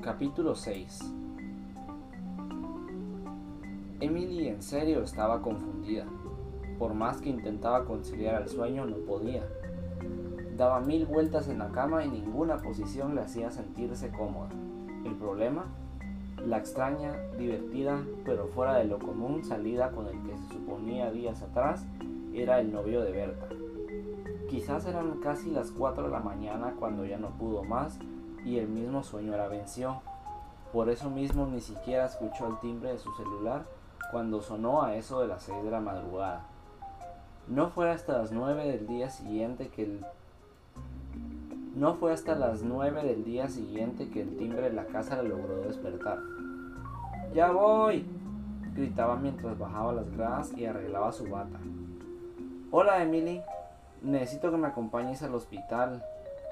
capítulo 6 Emily en serio estaba confundida. Por más que intentaba conciliar el sueño, no podía. Daba mil vueltas en la cama y ninguna posición le hacía sentirse cómoda. El problema, la extraña, divertida, pero fuera de lo común salida con el que se suponía días atrás, era el novio de Berta. Quizás eran casi las 4 de la mañana cuando ya no pudo más y el mismo sueño la venció. Por eso mismo ni siquiera escuchó el timbre de su celular cuando sonó a eso de las 6 de la madrugada. No fue hasta las 9 del día siguiente que el no fue hasta las 9 del día siguiente que el timbre de la casa le logró despertar. ¡Ya voy! gritaba mientras bajaba las gradas y arreglaba su bata. Hola, Emily. Necesito que me acompañes al hospital,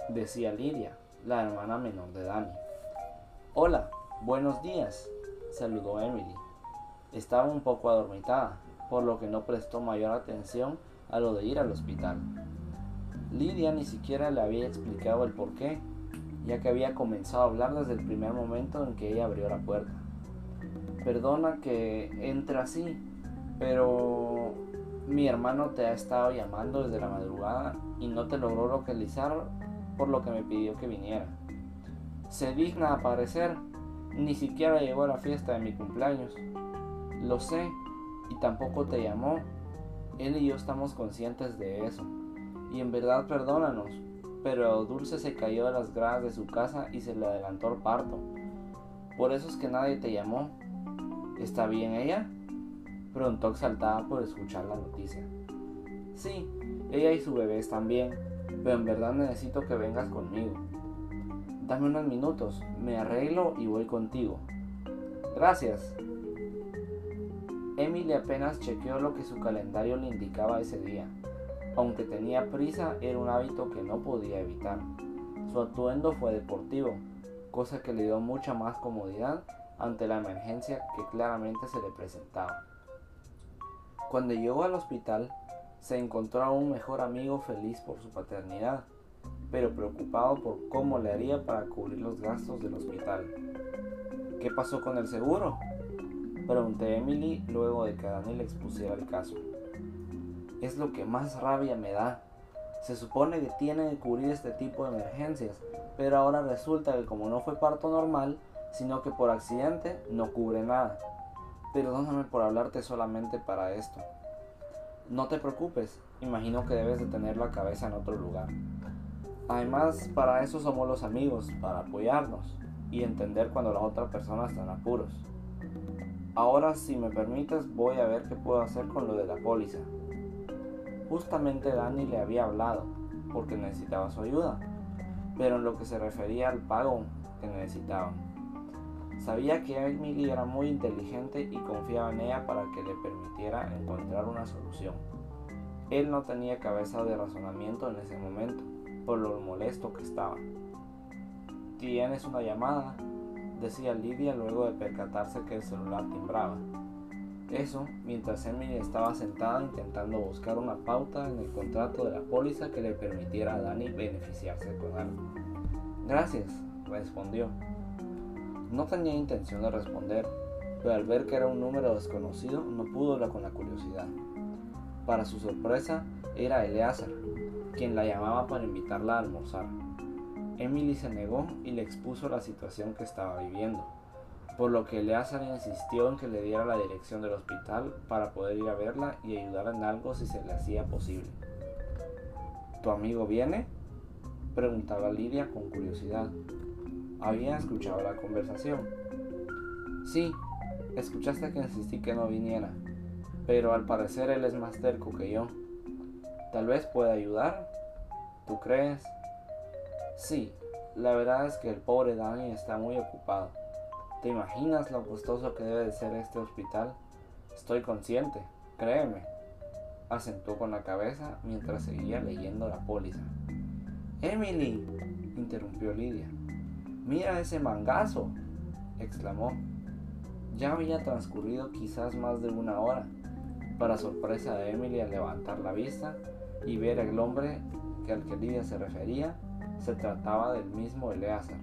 decía Lidia, la hermana menor de Dani. Hola, buenos días, saludó Emily. Estaba un poco adormitada, por lo que no prestó mayor atención a lo de ir al hospital. Lidia ni siquiera le había explicado el por qué, ya que había comenzado a hablar desde el primer momento en que ella abrió la puerta. Perdona que entre así, pero mi hermano te ha estado llamando desde la madrugada y no te logró localizar por lo que me pidió que viniera. Se digna aparecer, ni siquiera llegó a la fiesta de mi cumpleaños. Lo sé, y tampoco te llamó. Él y yo estamos conscientes de eso. Y en verdad perdónanos, pero Dulce se cayó de las gradas de su casa y se le adelantó el parto. Por eso es que nadie te llamó. ¿Está bien ella? Preguntó exaltada por escuchar la noticia. Sí, ella y su bebé están bien, pero en verdad necesito que vengas conmigo. Dame unos minutos, me arreglo y voy contigo. Gracias. Emily apenas chequeó lo que su calendario le indicaba ese día. Aunque tenía prisa, era un hábito que no podía evitar. Su atuendo fue deportivo, cosa que le dio mucha más comodidad ante la emergencia que claramente se le presentaba. Cuando llegó al hospital, se encontró a un mejor amigo feliz por su paternidad, pero preocupado por cómo le haría para cubrir los gastos del hospital. ¿Qué pasó con el seguro? Pregunté a Emily luego de que Dani le expusiera el caso. Es lo que más rabia me da. Se supone que tiene que cubrir este tipo de emergencias, pero ahora resulta que como no fue parto normal, sino que por accidente no cubre nada. Perdóname por hablarte solamente para esto. No te preocupes, imagino que debes de tener la cabeza en otro lugar. Además, para eso somos los amigos, para apoyarnos y entender cuando la otra persona está en apuros. Ahora, si me permites, voy a ver qué puedo hacer con lo de la póliza. Justamente Dani le había hablado, porque necesitaba su ayuda, pero en lo que se refería al pago que necesitaban. Sabía que Emily era muy inteligente y confiaba en ella para que le permitiera encontrar una solución. Él no tenía cabeza de razonamiento en ese momento, por lo molesto que estaba. Tienes una llamada, decía Lidia luego de percatarse que el celular timbraba. Eso mientras Emily estaba sentada intentando buscar una pauta en el contrato de la póliza que le permitiera a Dani beneficiarse con algo. Gracias, respondió. No tenía intención de responder, pero al ver que era un número desconocido no pudo hablar con la curiosidad. Para su sorpresa, era Eleazar, quien la llamaba para invitarla a almorzar. Emily se negó y le expuso la situación que estaba viviendo, por lo que Eleazar insistió en que le diera la dirección del hospital para poder ir a verla y ayudar en algo si se le hacía posible. ¿Tu amigo viene? preguntaba Lidia con curiosidad había escuchado la conversación. Sí, escuchaste que insistí que no viniera, pero al parecer él es más terco que yo. Tal vez pueda ayudar. ¿Tú crees? Sí, la verdad es que el pobre Dani está muy ocupado. ¿Te imaginas lo costoso que debe de ser este hospital? Estoy consciente, créeme. Acentuó con la cabeza mientras seguía leyendo la póliza. Emily, interrumpió Lidia. Mira ese mangazo, exclamó. Ya había transcurrido quizás más de una hora, para sorpresa de Emily al levantar la vista y ver el hombre que al que Lidia se refería, se trataba del mismo Eleazar.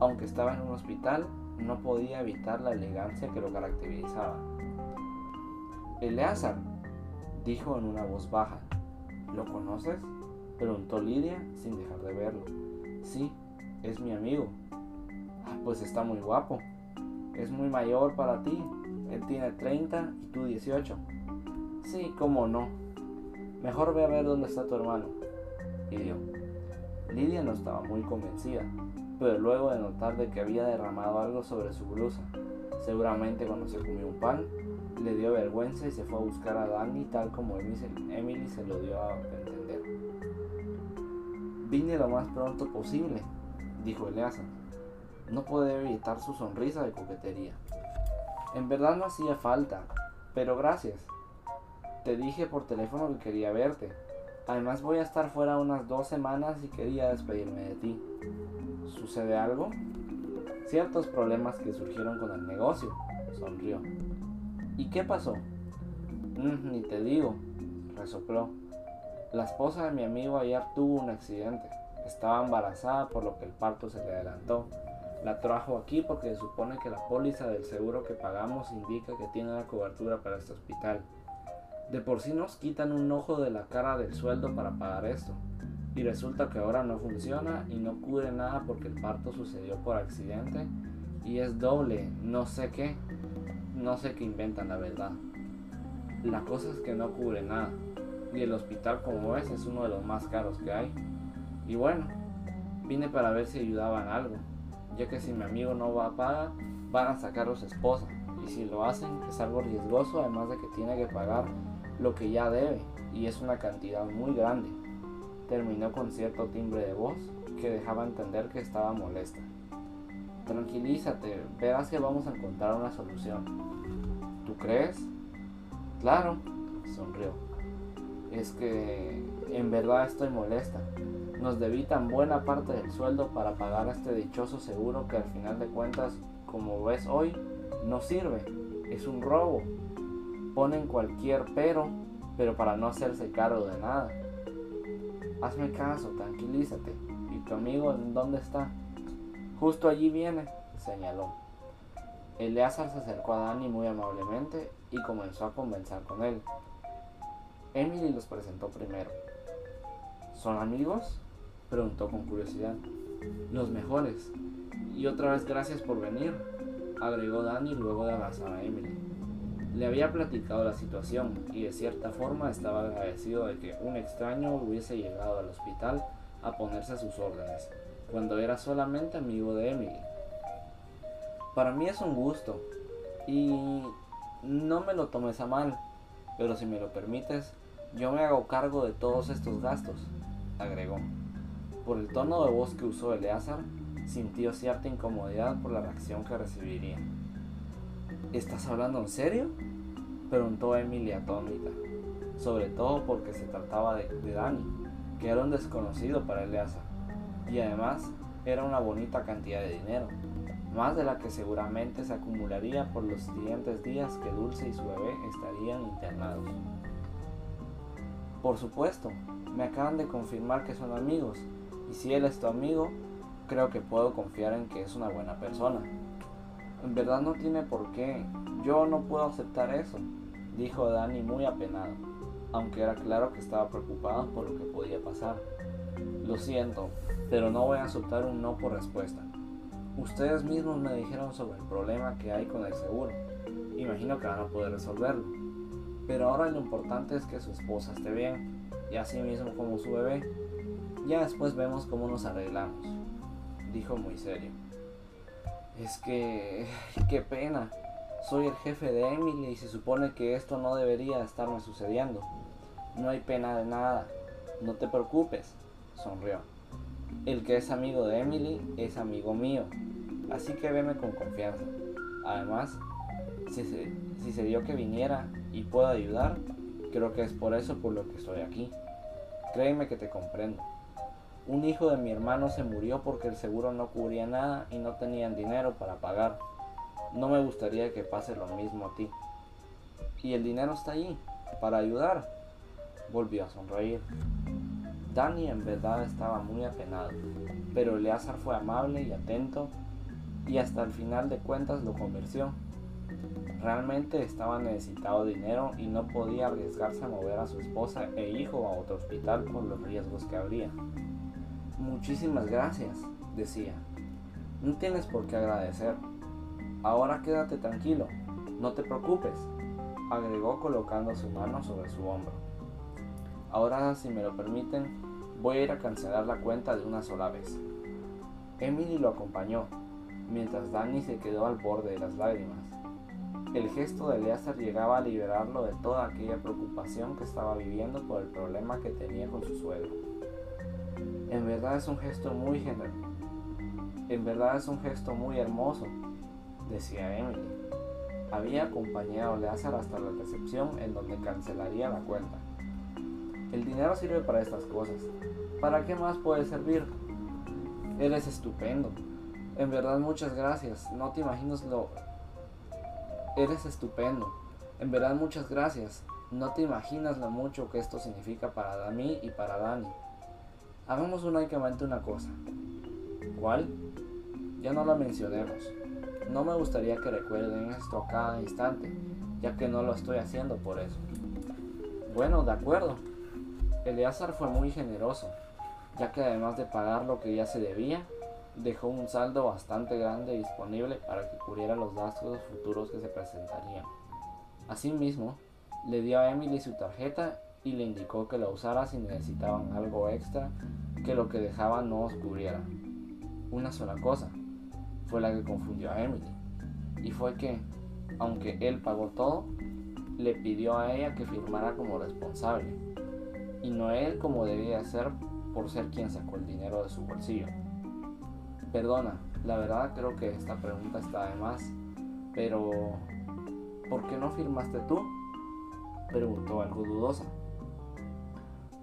Aunque estaba en un hospital, no podía evitar la elegancia que lo caracterizaba. Eleazar, dijo en una voz baja. ¿Lo conoces? preguntó Lidia sin dejar de verlo. Sí, es mi amigo. Ah, pues está muy guapo. Es muy mayor para ti. Él tiene 30 y tú 18. Sí, cómo no. Mejor ve a ver dónde está tu hermano. Pidió. Lidia no estaba muy convencida, pero luego de notar de que había derramado algo sobre su blusa, seguramente cuando se comió un pan, le dio vergüenza y se fue a buscar a Danny tal como Emily se lo dio a entender. Vine lo más pronto posible, dijo Eleazar. No pude evitar su sonrisa de coquetería. En verdad no hacía falta, pero gracias. Te dije por teléfono que quería verte. Además voy a estar fuera unas dos semanas y quería despedirme de ti. ¿Sucede algo? Ciertos problemas que surgieron con el negocio, sonrió. ¿Y qué pasó? Mm, ni te digo, resopló. La esposa de mi amigo ayer tuvo un accidente. Estaba embarazada por lo que el parto se le adelantó. La trajo aquí porque se supone que la póliza del seguro que pagamos indica que tiene la cobertura para este hospital. De por sí nos quitan un ojo de la cara del sueldo para pagar esto. Y resulta que ahora no funciona y no cubre nada porque el parto sucedió por accidente y es doble, no sé qué no sé qué inventan la verdad. La cosa es que no cubre nada. Y el hospital como ves es uno de los más caros que hay. Y bueno, vine para ver si ayudaban algo. Ya que si mi amigo no va a pagar, van a sacar a su esposa. Y si lo hacen es algo riesgoso además de que tiene que pagar lo que ya debe. Y es una cantidad muy grande. Terminó con cierto timbre de voz que dejaba entender que estaba molesta. Tranquilízate, verás que vamos a encontrar una solución. ¿Tú crees? Claro, sonrió. Es que en verdad estoy molesta. Nos debitan buena parte del sueldo para pagar este dichoso seguro que al final de cuentas, como ves hoy, no sirve. Es un robo. Ponen cualquier pero, pero para no hacerse cargo de nada. Hazme caso, tranquilízate. ¿Y tu amigo en dónde está? Justo allí viene, señaló. Eleazar se acercó a Danny muy amablemente y comenzó a conversar con él. Emily los presentó primero. ¿Son amigos? preguntó con curiosidad. Los mejores. Y otra vez gracias por venir, agregó Danny luego de abrazar a Emily. Le había platicado la situación y de cierta forma estaba agradecido de que un extraño hubiese llegado al hospital a ponerse a sus órdenes cuando era solamente amigo de Emily. Para mí es un gusto y no me lo tomes a mal, pero si me lo permites, yo me hago cargo de todos estos gastos, agregó. Por el tono de voz que usó Eleazar, sintió cierta incomodidad por la reacción que recibiría. ¿Estás hablando en serio? preguntó Emily atónita, sobre todo porque se trataba de, de Danny, que era un desconocido para Eleazar y además era una bonita cantidad de dinero, más de la que seguramente se acumularía por los siguientes días que Dulce y su bebé estarían internados. Por supuesto, me acaban de confirmar que son amigos, y si él es tu amigo, creo que puedo confiar en que es una buena persona. En verdad no tiene por qué, yo no puedo aceptar eso, dijo Danny muy apenado, aunque era claro que estaba preocupado por lo que podía pasar. Lo siento, pero no voy a aceptar un no por respuesta. Ustedes mismos me dijeron sobre el problema que hay con el seguro. Imagino que van a poder resolverlo. Pero ahora lo importante es que su esposa esté bien, y así mismo como su bebé. Ya después vemos cómo nos arreglamos, dijo muy serio. Es que... qué pena. Soy el jefe de Emily y se supone que esto no debería estarme sucediendo. No hay pena de nada. No te preocupes, sonrió. El que es amigo de Emily es amigo mío, así que veme con confianza. Además, si se, dio que viniera y puedo ayudar, creo que es por eso por lo que estoy aquí. Créeme que te comprendo. Un hijo de mi hermano se murió porque el seguro no cubría nada y no tenían dinero para pagar. No me gustaría que pase lo mismo a ti. Y el dinero está allí, para ayudar. Volvió a sonreír. Danny en verdad estaba muy apenado, pero Eleazar fue amable y atento y hasta el final de cuentas lo convenció. Realmente estaba necesitado dinero y no podía arriesgarse a mover a su esposa e hijo a otro hospital por los riesgos que habría. Muchísimas gracias, decía. No tienes por qué agradecer. Ahora quédate tranquilo, no te preocupes, agregó colocando su mano sobre su hombro. Ahora, si me lo permiten, voy a ir a cancelar la cuenta de una sola vez. Emily lo acompañó, mientras Danny se quedó al borde de las lágrimas. El gesto de Eleazar llegaba a liberarlo de toda aquella preocupación que estaba viviendo por el problema que tenía con su suegro. En verdad es un gesto muy generoso. En verdad es un gesto muy hermoso, decía Emily. Había acompañado a Eleazar hasta la recepción en donde cancelaría la cuenta. El dinero sirve para estas cosas. ¿Para qué más puede servir? Eres estupendo. En verdad muchas gracias. No te imaginas lo Eres estupendo. En verdad muchas gracias. No te imaginas lo mucho que esto significa para mí y para Dani. Hagamos únicamente una cosa. ¿Cuál? Ya no la mencionemos. No me gustaría que recuerden esto a cada instante, ya que no lo estoy haciendo por eso. Bueno, de acuerdo. Eleazar fue muy generoso, ya que además de pagar lo que ya se debía, dejó un saldo bastante grande disponible para que cubriera los gastos futuros que se presentarían. Asimismo, le dio a Emily su tarjeta y le indicó que la usara si necesitaban algo extra que lo que dejaba no os cubriera. Una sola cosa fue la que confundió a Emily, y fue que, aunque él pagó todo, le pidió a ella que firmara como responsable, y no él como debía hacer por ser quien sacó el dinero de su bolsillo. Perdona, la verdad creo que esta pregunta está de más, pero ¿por qué no firmaste tú? Preguntó algo dudosa.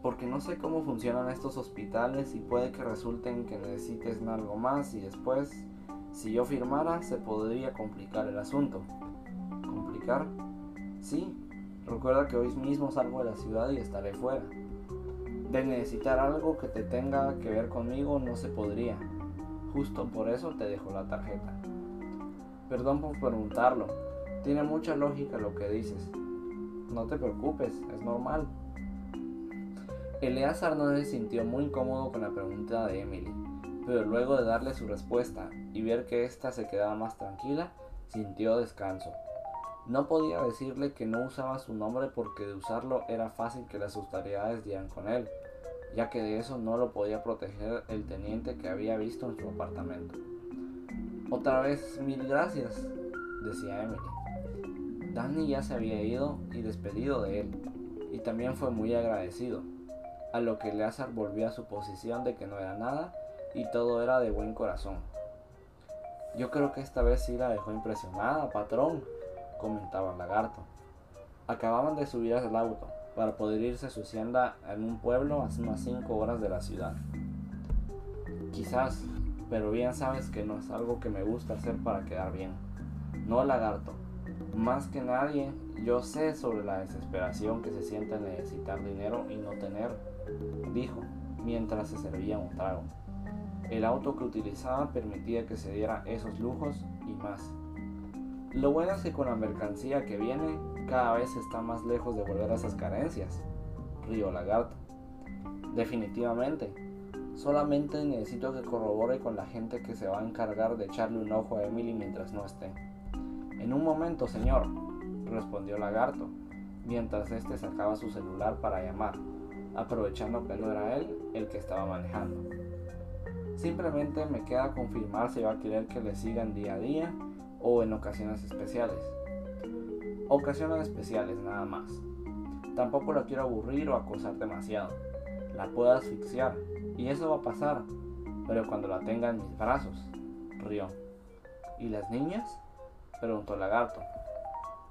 Porque no sé cómo funcionan estos hospitales y puede que resulten que necesites algo más y después, si yo firmara, se podría complicar el asunto. ¿Complicar? Sí, recuerda que hoy mismo salgo de la ciudad y estaré fuera. De necesitar algo que te tenga que ver conmigo no se podría. Justo por eso te dejo la tarjeta. Perdón por preguntarlo. Tiene mucha lógica lo que dices. No te preocupes, es normal. Eleazar no se sintió muy incómodo con la pregunta de Emily, pero luego de darle su respuesta y ver que ésta se quedaba más tranquila, sintió descanso. No podía decirle que no usaba su nombre porque de usarlo era fácil que las autoridades dieran con él, ya que de eso no lo podía proteger el teniente que había visto en su apartamento. Otra vez, mil gracias, decía Emily. Danny ya se había ido y despedido de él, y también fue muy agradecido, a lo que Leazar volvió a su posición de que no era nada y todo era de buen corazón. Yo creo que esta vez sí la dejó impresionada, patrón, comentaba el lagarto. Acababan de subir al auto, para poder irse a su hacienda en un pueblo a unas 5 horas de la ciudad. Quizás, pero bien sabes que no es algo que me gusta hacer para quedar bien. No, lagarto. Más que nadie, yo sé sobre la desesperación que se siente al necesitar dinero y no tener, dijo, mientras se servía un trago. El auto que utilizaba permitía que se diera esos lujos y más. Lo bueno es que con la mercancía que viene cada vez está más lejos de volver a esas carencias. Río Lagarto. Definitivamente. Solamente necesito que corrobore con la gente que se va a encargar de echarle un ojo a Emily mientras no esté. En un momento, señor, respondió Lagarto, mientras este sacaba su celular para llamar, aprovechando que no era él el que estaba manejando. Simplemente me queda confirmar si va a querer que le sigan día a día o en ocasiones especiales ocasiones especiales nada más. Tampoco la quiero aburrir o acosar demasiado. La puedo asfixiar y eso va a pasar, pero cuando la tenga en mis brazos, rió. ¿Y las niñas? preguntó el lagarto.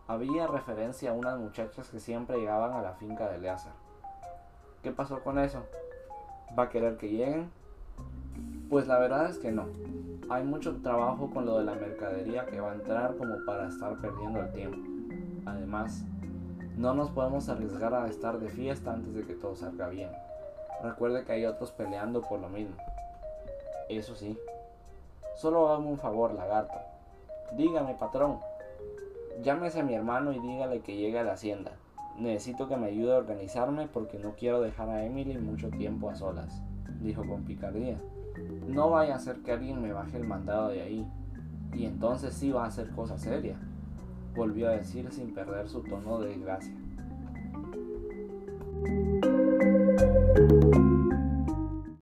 Había referencia a unas muchachas que siempre llegaban a la finca de Eleazar. ¿Qué pasó con eso? ¿Va a querer que lleguen? Pues la verdad es que no. Hay mucho trabajo con lo de la mercadería que va a entrar como para estar perdiendo el tiempo. Además, no nos podemos arriesgar a estar de fiesta antes de que todo salga bien. Recuerde que hay otros peleando por lo mismo. Eso sí. Solo hazme un favor, lagarto. Dígame, patrón. Llámese a mi hermano y dígale que llegue a la hacienda. Necesito que me ayude a organizarme porque no quiero dejar a Emily mucho tiempo a solas, dijo con picardía. No vaya a ser que alguien me baje el mandado de ahí, y entonces sí va a ser cosa seria, volvió a decir sin perder su tono de gracia.